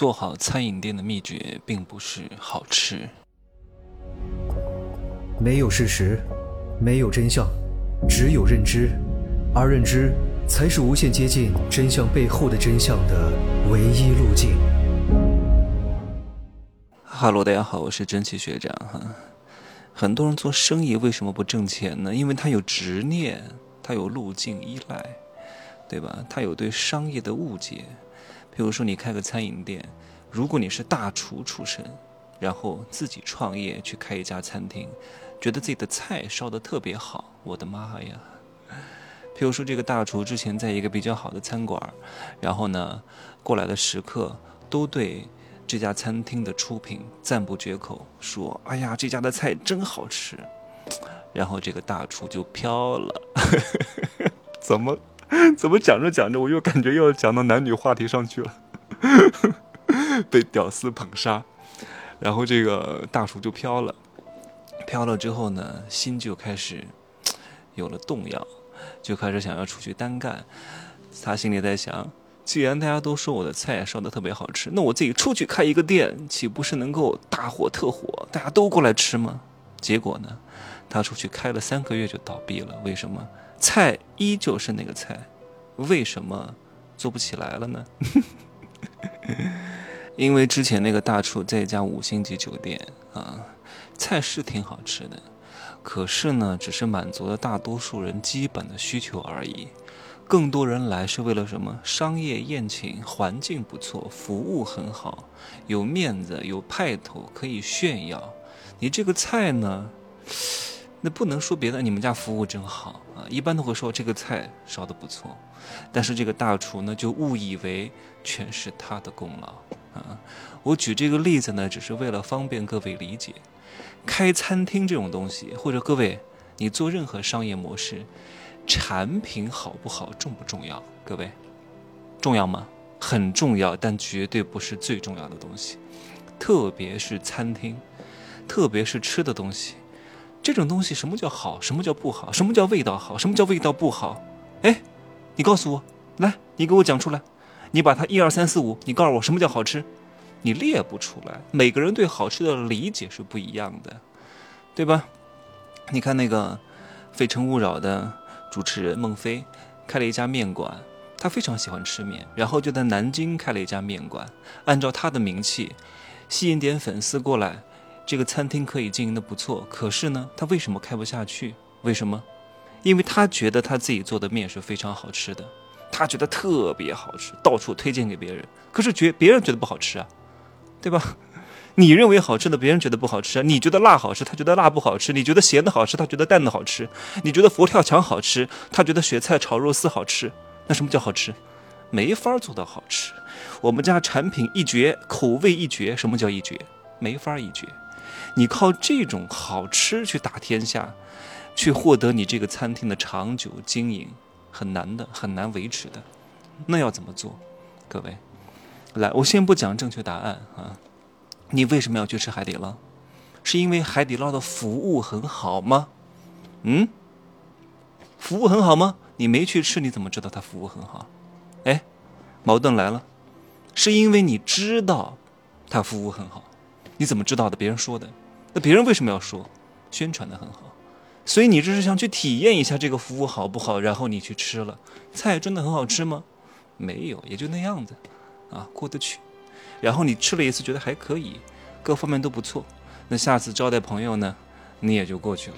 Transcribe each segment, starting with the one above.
做好餐饮店的秘诀并不是好吃。没有事实，没有真相，只有认知，而认知才是无限接近真相背后的真相的唯一路径。哈喽，大家好，我是蒸汽学长哈。很多人做生意为什么不挣钱呢？因为他有执念，他有路径依赖，对吧？他有对商业的误解。比如说，你开个餐饮店，如果你是大厨出身，然后自己创业去开一家餐厅，觉得自己的菜烧得特别好，我的妈呀！譬如说，这个大厨之前在一个比较好的餐馆，然后呢，过来的食客都对这家餐厅的出品赞不绝口，说：“哎呀，这家的菜真好吃。”然后这个大厨就飘了，怎么？怎么讲着讲着，我又感觉又要讲到男女话题上去了，被屌丝捧杀，然后这个大厨就飘了，飘了之后呢，心就开始有了动摇，就开始想要出去单干。他心里在想，既然大家都说我的菜烧的特别好吃，那我自己出去开一个店，岂不是能够大火特火，大家都过来吃吗？结果呢，他出去开了三个月就倒闭了。为什么？菜依旧是那个菜，为什么做不起来了呢？因为之前那个大厨在一家五星级酒店啊，菜是挺好吃的，可是呢，只是满足了大多数人基本的需求而已。更多人来是为了什么？商业宴请，环境不错，服务很好，有面子，有派头，可以炫耀。你这个菜呢？那不能说别的，你们家服务真好啊！一般都会说这个菜烧的不错，但是这个大厨呢，就误以为全是他的功劳啊！我举这个例子呢，只是为了方便各位理解。开餐厅这种东西，或者各位你做任何商业模式，产品好不好重不重要？各位，重要吗？很重要，但绝对不是最重要的东西。特别是餐厅，特别是吃的东西。这种东西什么叫好？什么叫不好？什么叫味道好？什么叫味道不好？哎，你告诉我，来，你给我讲出来。你把它一二三四五，你告诉我什么叫好吃？你列不出来。每个人对好吃的理解是不一样的，对吧？你看那个《非诚勿扰》的主持人孟非，开了一家面馆，他非常喜欢吃面，然后就在南京开了一家面馆，按照他的名气，吸引点粉丝过来。这个餐厅可以经营的不错，可是呢，他为什么开不下去？为什么？因为他觉得他自己做的面是非常好吃的，他觉得特别好吃，到处推荐给别人。可是觉别人觉得不好吃啊，对吧？你认为好吃的，别人觉得不好吃啊。你觉得辣好吃，他觉得辣不好吃；你觉得咸的好吃，他觉得淡的好吃；你觉得佛跳墙好吃，他觉得雪菜炒肉丝好吃。那什么叫好吃？没法做到好吃。我们家产品一绝，口味一绝。什么叫一绝？没法一绝。你靠这种好吃去打天下，去获得你这个餐厅的长久经营，很难的，很难维持的。那要怎么做？各位，来，我先不讲正确答案啊。你为什么要去吃海底捞？是因为海底捞的服务很好吗？嗯？服务很好吗？你没去吃，你怎么知道他服务很好？哎，矛盾来了，是因为你知道他服务很好。你怎么知道的？别人说的，那别人为什么要说？宣传的很好，所以你这是想去体验一下这个服务好不好？然后你去吃了，菜真的很好吃吗？没有，也就那样子，啊，过得去。然后你吃了一次，觉得还可以，各方面都不错。那下次招待朋友呢，你也就过去了，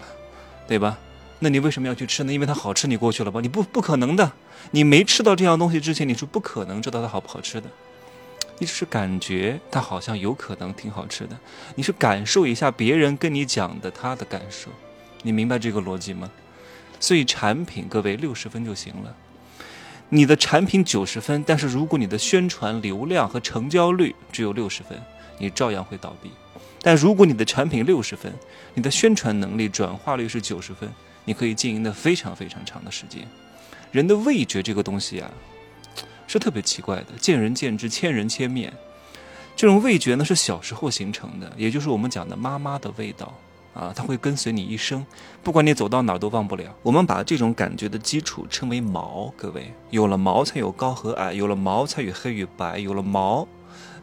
对吧？那你为什么要去吃呢？因为它好吃，你过去了吧？你不不可能的，你没吃到这样东西之前，你是不可能知道它好不好吃的。你只是感觉它好像有可能挺好吃的，你是感受一下别人跟你讲的他的感受，你明白这个逻辑吗？所以产品各位六十分就行了，你的产品九十分，但是如果你的宣传流量和成交率只有六十分，你照样会倒闭。但如果你的产品六十分，你的宣传能力转化率是九十分，你可以经营的非常非常长的时间。人的味觉这个东西啊。是特别奇怪的，见仁见智，千人千面。这种味觉呢是小时候形成的，也就是我们讲的妈妈的味道啊，它会跟随你一生，不管你走到哪儿都忘不了。我们把这种感觉的基础称为毛，各位，有了毛才有高和矮，有了毛才有黑与白，有了毛，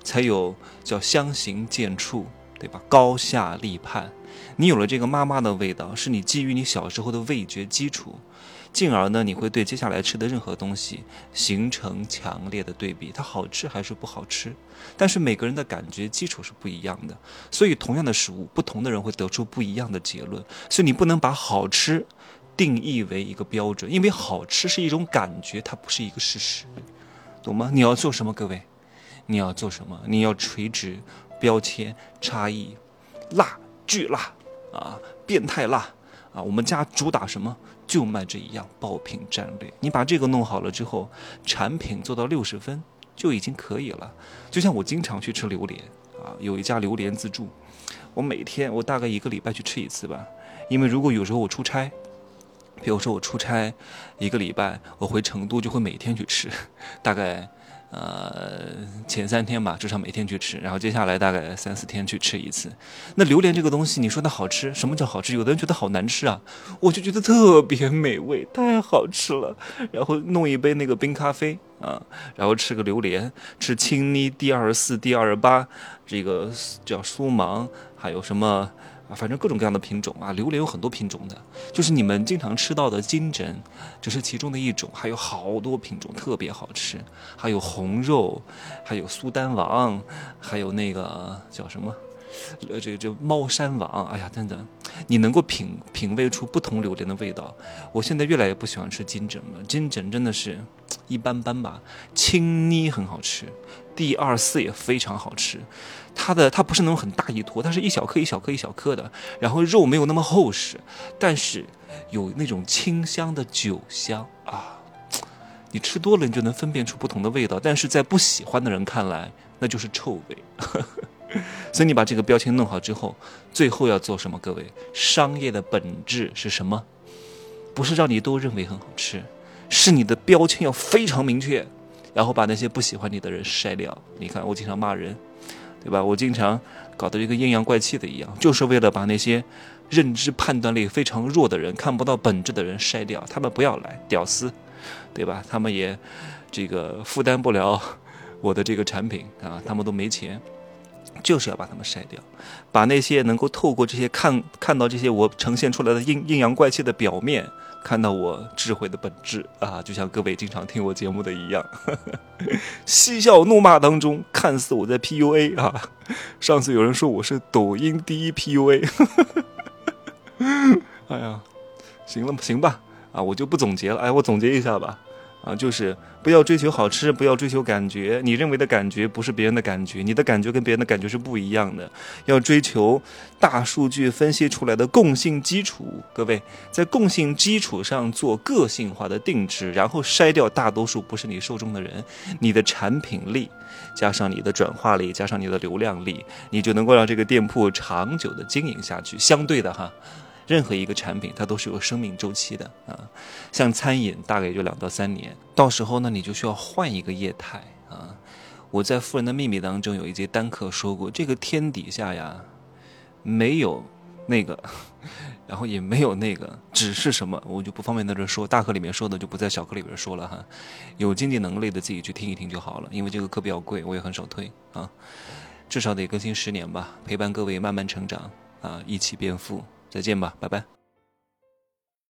才有叫相形见绌，对吧？高下立判。你有了这个妈妈的味道，是你基于你小时候的味觉基础。进而呢，你会对接下来吃的任何东西形成强烈的对比，它好吃还是不好吃？但是每个人的感觉基础是不一样的，所以同样的食物，不同的人会得出不一样的结论。所以你不能把好吃定义为一个标准，因为好吃是一种感觉，它不是一个事实，懂吗？你要做什么，各位？你要做什么？你要垂直标签差异，辣巨辣啊，变态辣啊！我们家主打什么？就卖这一样爆品战略，你把这个弄好了之后，产品做到六十分就已经可以了。就像我经常去吃榴莲啊，有一家榴莲自助，我每天我大概一个礼拜去吃一次吧。因为如果有时候我出差，比如说我出差一个礼拜，我回成都就会每天去吃，大概。呃，前三天吧，至少每天去吃，然后接下来大概三四天去吃一次。那榴莲这个东西，你说它好吃？什么叫好吃？有的人觉得好难吃啊，我就觉得特别美味，太好吃了。然后弄一杯那个冰咖啡啊，然后吃个榴莲，吃青妮第二十四、第二十八，这个叫苏芒，还有什么？啊，反正各种各样的品种啊，榴莲有很多品种的，就是你们经常吃到的金针，只是其中的一种，还有好多品种特别好吃，还有红肉，还有苏丹王，还有那个叫什么，呃，这这猫山王，哎呀，等等，你能够品品味出不同榴莲的味道。我现在越来越不喜欢吃金针了，金针真的是一般般吧，青妮很好吃。第二四也非常好吃，它的它不是那种很大一坨，它是一小颗一小颗一小颗的，然后肉没有那么厚实，但是有那种清香的酒香啊，你吃多了你就能分辨出不同的味道，但是在不喜欢的人看来那就是臭味，所以你把这个标签弄好之后，最后要做什么？各位，商业的本质是什么？不是让你都认为很好吃，是你的标签要非常明确。然后把那些不喜欢你的人筛掉。你看，我经常骂人，对吧？我经常搞得一个阴阳怪气的一样，就是为了把那些认知判断力非常弱的人、看不到本质的人筛掉。他们不要来，屌丝，对吧？他们也这个负担不了 我的这个产品啊，他们都没钱，就是要把他们筛掉，把那些能够透过这些看看到这些我呈现出来的阴阴阳怪气的表面。看到我智慧的本质啊，就像各位经常听我节目的一样，嬉笑怒骂当中，看似我在 PUA 啊。上次有人说我是抖音第一 PUA，哎呀，行了行吧，啊，我就不总结了，哎，我总结一下吧。啊，就是不要追求好吃，不要追求感觉。你认为的感觉不是别人的感觉，你的感觉跟别人的感觉是不一样的。要追求大数据分析出来的共性基础。各位，在共性基础上做个性化的定制，然后筛掉大多数不是你受众的人。你的产品力加上你的转化力加上你的流量力，你就能够让这个店铺长久的经营下去。相对的哈。任何一个产品，它都是有生命周期的啊，像餐饮大概也就两到三年，到时候呢，你就需要换一个业态啊。我在《富人的秘密》当中有一节单课说过，这个天底下呀，没有那个，然后也没有那个，只是什么，我就不方便在这说。大课里面说的就不在小课里边说了哈。有经济能力的自己去听一听就好了，因为这个课比较贵，我也很少推啊。至少得更新十年吧，陪伴各位慢慢成长啊，一起变富。再见吧，拜拜。